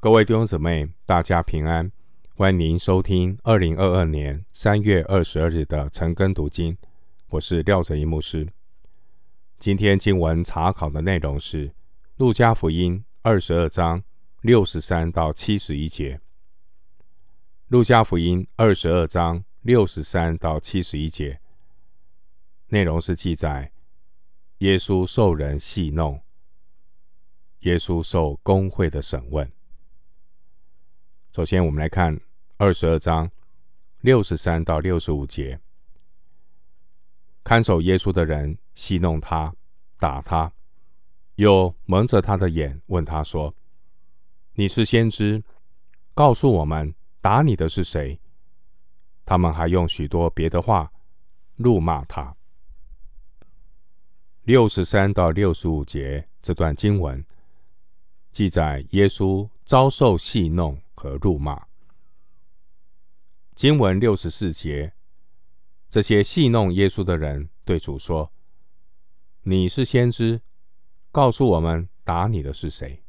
各位弟兄姊妹，大家平安！欢迎您收听二零二二年三月二十二日的晨更读经。我是廖哲一牧师。今天经文查考的内容是《路加福音》二十二章六十三到七十一节。《路加福音》二十二章六十三到七十一节内容是记载耶稣受人戏弄，耶稣受工会的审问。首先，我们来看二十二章六十三到六十五节。看守耶稣的人戏弄他，打他，又蒙着他的眼，问他说：“你是先知，告诉我们，打你的是谁？”他们还用许多别的话怒骂他。六十三到六十五节这段经文记载耶稣遭受戏弄。和辱骂。经文六十四节，这些戏弄耶稣的人对主说：“你是先知，告诉我们打你的是谁？”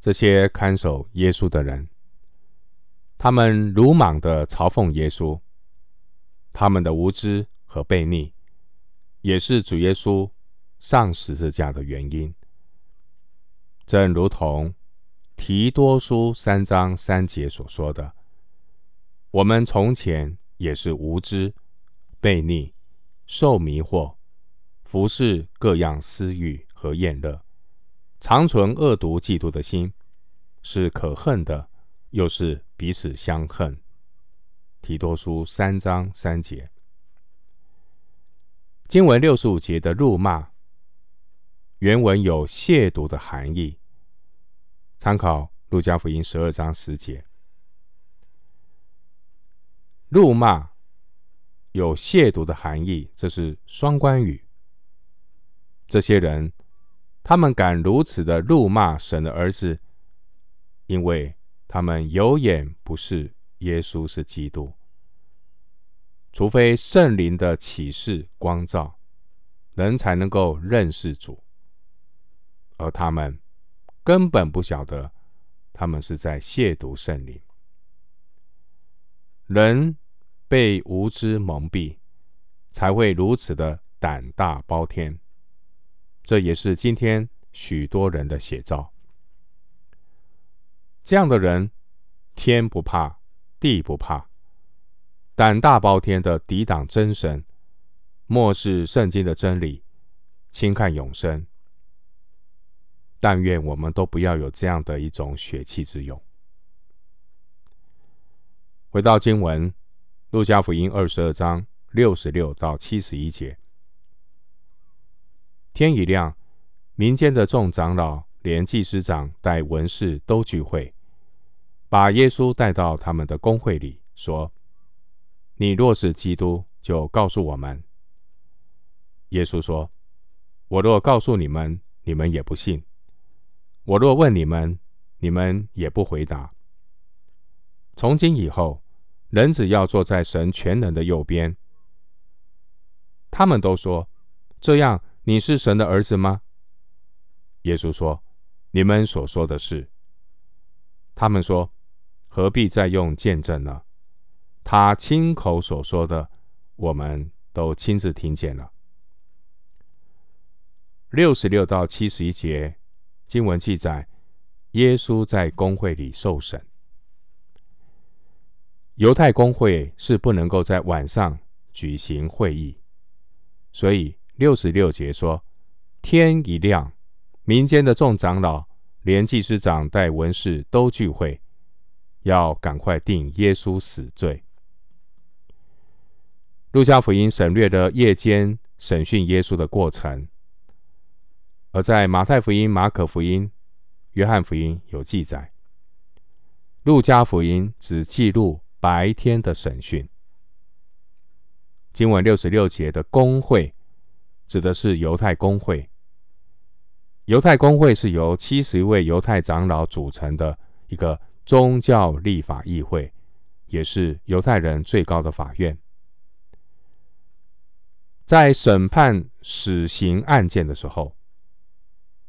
这些看守耶稣的人，他们鲁莽的嘲讽耶稣，他们的无知和悖逆，也是主耶稣上十字架的原因。正如同。提多书三章三节所说的：“我们从前也是无知、悖逆、受迷惑，服事各样私欲和厌乐，常存恶毒嫉妒的心，是可恨的，又是彼此相恨。”提多书三章三节。经文六十五节的辱骂，原文有亵渎的含义。参考路加福音十二章十节，怒骂有亵渎的含义，这是双关语。这些人，他们敢如此的怒骂神的儿子，因为他们有眼不识耶稣是基督，除非圣灵的启示光照，人才能够认识主，而他们。根本不晓得，他们是在亵渎圣灵。人被无知蒙蔽，才会如此的胆大包天。这也是今天许多人的写照。这样的人，天不怕，地不怕，胆大包天的抵挡真神，漠视圣经的真理，轻看永生。但愿我们都不要有这样的一种血气之勇。回到经文，《路加福音》二十二章六十六到七十一节。天一亮，民间的众长老连祭司长带文士都聚会，把耶稣带到他们的公会里，说：“你若是基督，就告诉我们。”耶稣说：“我若告诉你们，你们也不信。”我若问你们，你们也不回答。从今以后，人只要坐在神全能的右边。他们都说：“这样，你是神的儿子吗？”耶稣说：“你们所说的是。”他们说：“何必再用见证呢？他亲口所说的，我们都亲自听见了。”六十六到七十一节。经文记载，耶稣在公会里受审。犹太公会是不能够在晚上举行会议，所以六十六节说：“天一亮，民间的众长老连祭司长带文士都聚会，要赶快定耶稣死罪。”路加福音省略了夜间审讯耶稣的过程。而在马太福音、马可福音、约翰福音有记载，路加福音只记录白天的审讯。经文六十六节的公会，指的是犹太公会。犹太公会是由七十位犹太长老组成的一个宗教立法议会，也是犹太人最高的法院。在审判死刑案件的时候，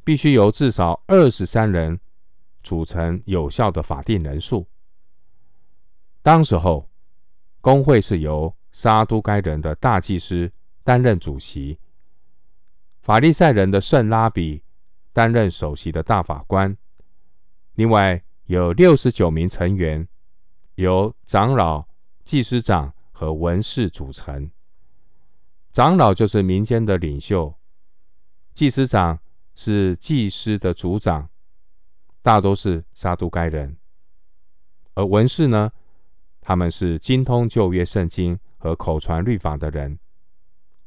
必须由至少二十三人组成有效的法定人数。当时候，工会是由沙都该人的大祭司担任主席，法利赛人的圣拉比担任首席的大法官。另外有六十九名成员，由长老、祭司长和文士组成。长老就是民间的领袖，祭司长是祭司的族长，大多是撒都该人。而文士呢，他们是精通旧约圣经和口传律法的人。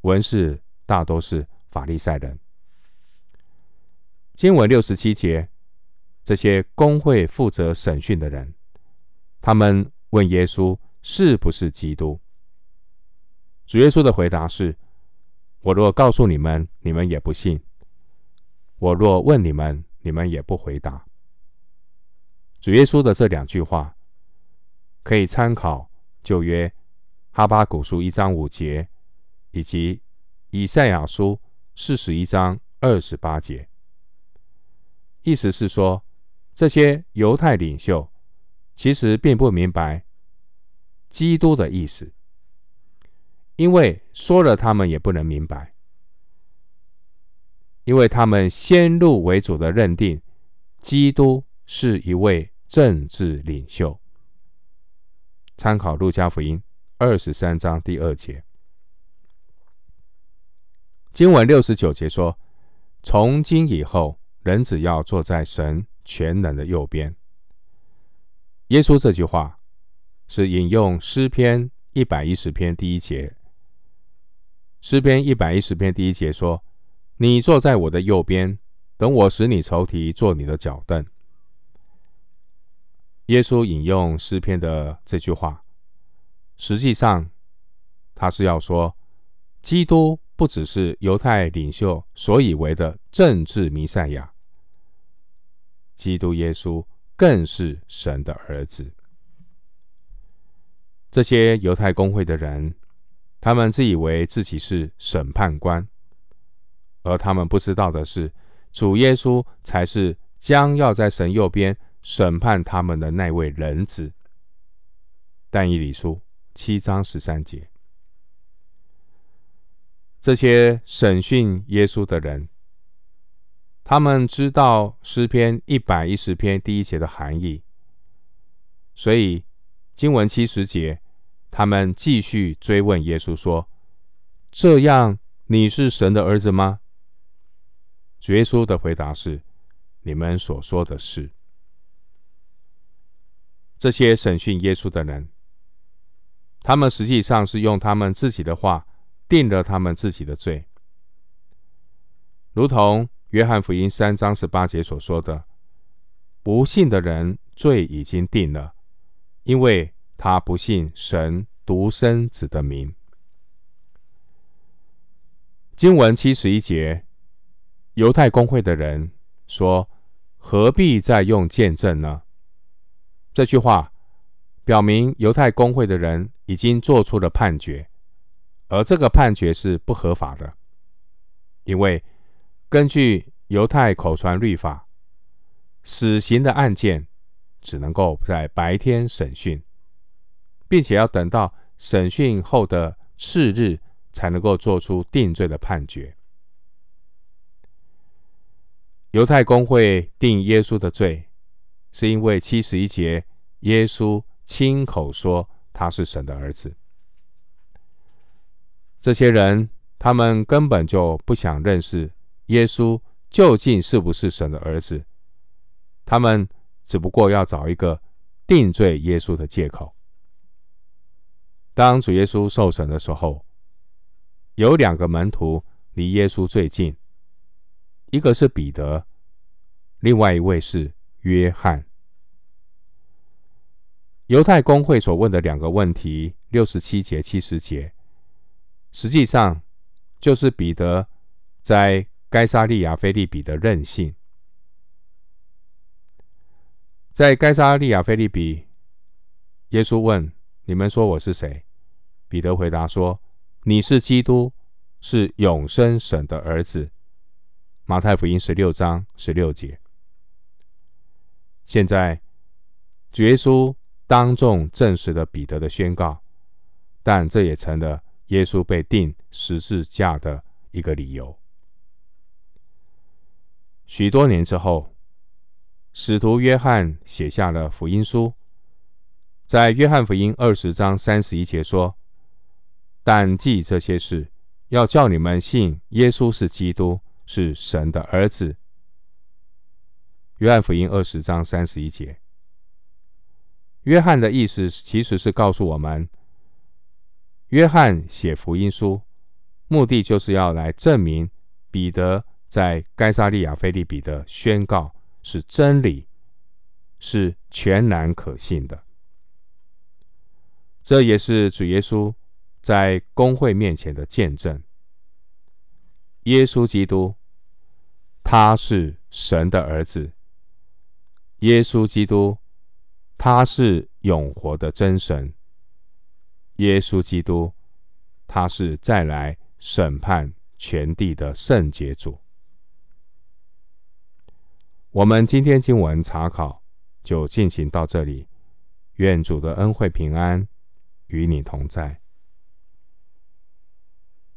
文士大多是法利赛人。经文六十七节。这些公会负责审讯的人，他们问耶稣是不是基督。主耶稣的回答是：“我若告诉你们，你们也不信；我若问你们，你们也不回答。”主耶稣的这两句话可以参考旧约哈巴谷书一章五节，以及以赛亚书四十一章二十八节，意思是说。这些犹太领袖其实并不明白基督的意思，因为说了他们也不能明白，因为他们先入为主的认定基督是一位政治领袖。参考路加福音二十三章第二节，经文六十九节说：“从今以后，人只要坐在神。”全能的右边，耶稣这句话是引用诗篇一百一十篇第一节。诗篇一百一十篇第一节说：“你坐在我的右边，等我使你仇敌坐你的脚凳。”耶稣引用诗篇的这句话，实际上他是要说，基督不只是犹太领袖所以为的政治弥赛亚。基督耶稣更是神的儿子。这些犹太公会的人，他们自以为自己是审判官，而他们不知道的是，主耶稣才是将要在神右边审判他们的那位人子。但以理书七章十三节，这些审讯耶稣的人。他们知道诗篇一百一十篇第一节的含义，所以经文七十节，他们继续追问耶稣说：“这样你是神的儿子吗？”主耶稣的回答是：“你们所说的是。”这些审讯耶稣的人，他们实际上是用他们自己的话定了他们自己的罪，如同。约翰福音三章十八节所说的：“不信的人罪已经定了，因为他不信神独生子的名。”经文七十一节，犹太公会的人说：“何必再用见证呢？”这句话表明犹太公会的人已经做出了判决，而这个判决是不合法的，因为。根据犹太口传律法，死刑的案件只能够在白天审讯，并且要等到审讯后的次日才能够做出定罪的判决。犹太公会定耶稣的罪，是因为七十一节耶稣亲口说他是神的儿子。这些人他们根本就不想认识。耶稣究竟是不是神的儿子？他们只不过要找一个定罪耶稣的借口。当主耶稣受审的时候，有两个门徒离耶稣最近，一个是彼得，另外一位是约翰。犹太公会所问的两个问题，六十七节、七十节，实际上就是彼得在。该沙利亚菲利比的任性，在该沙利亚菲利比，耶稣问：“你们说我是谁？”彼得回答说：“你是基督，是永生神的儿子。”马太福音十六章十六节。现在，主耶稣当众证实了彼得的宣告，但这也成了耶稣被钉十字架的一个理由。许多年之后，使徒约翰写下了福音书，在约翰福音二十章三十一节说：“但记这些事，要叫你们信耶稣是基督，是神的儿子。”约翰福音二十章三十一节，约翰的意思其实是告诉我们，约翰写福音书，目的就是要来证明彼得在该撒利亚腓立比的宣告是真理，是全然可信的。这也是主耶稣在公会面前的见证。耶稣基督，他是神的儿子。耶稣基督，他是永活的真神。耶稣基督，他是再来审判全地的圣洁主。我们今天经文查考就进行到这里，愿主的恩惠平安与你同在。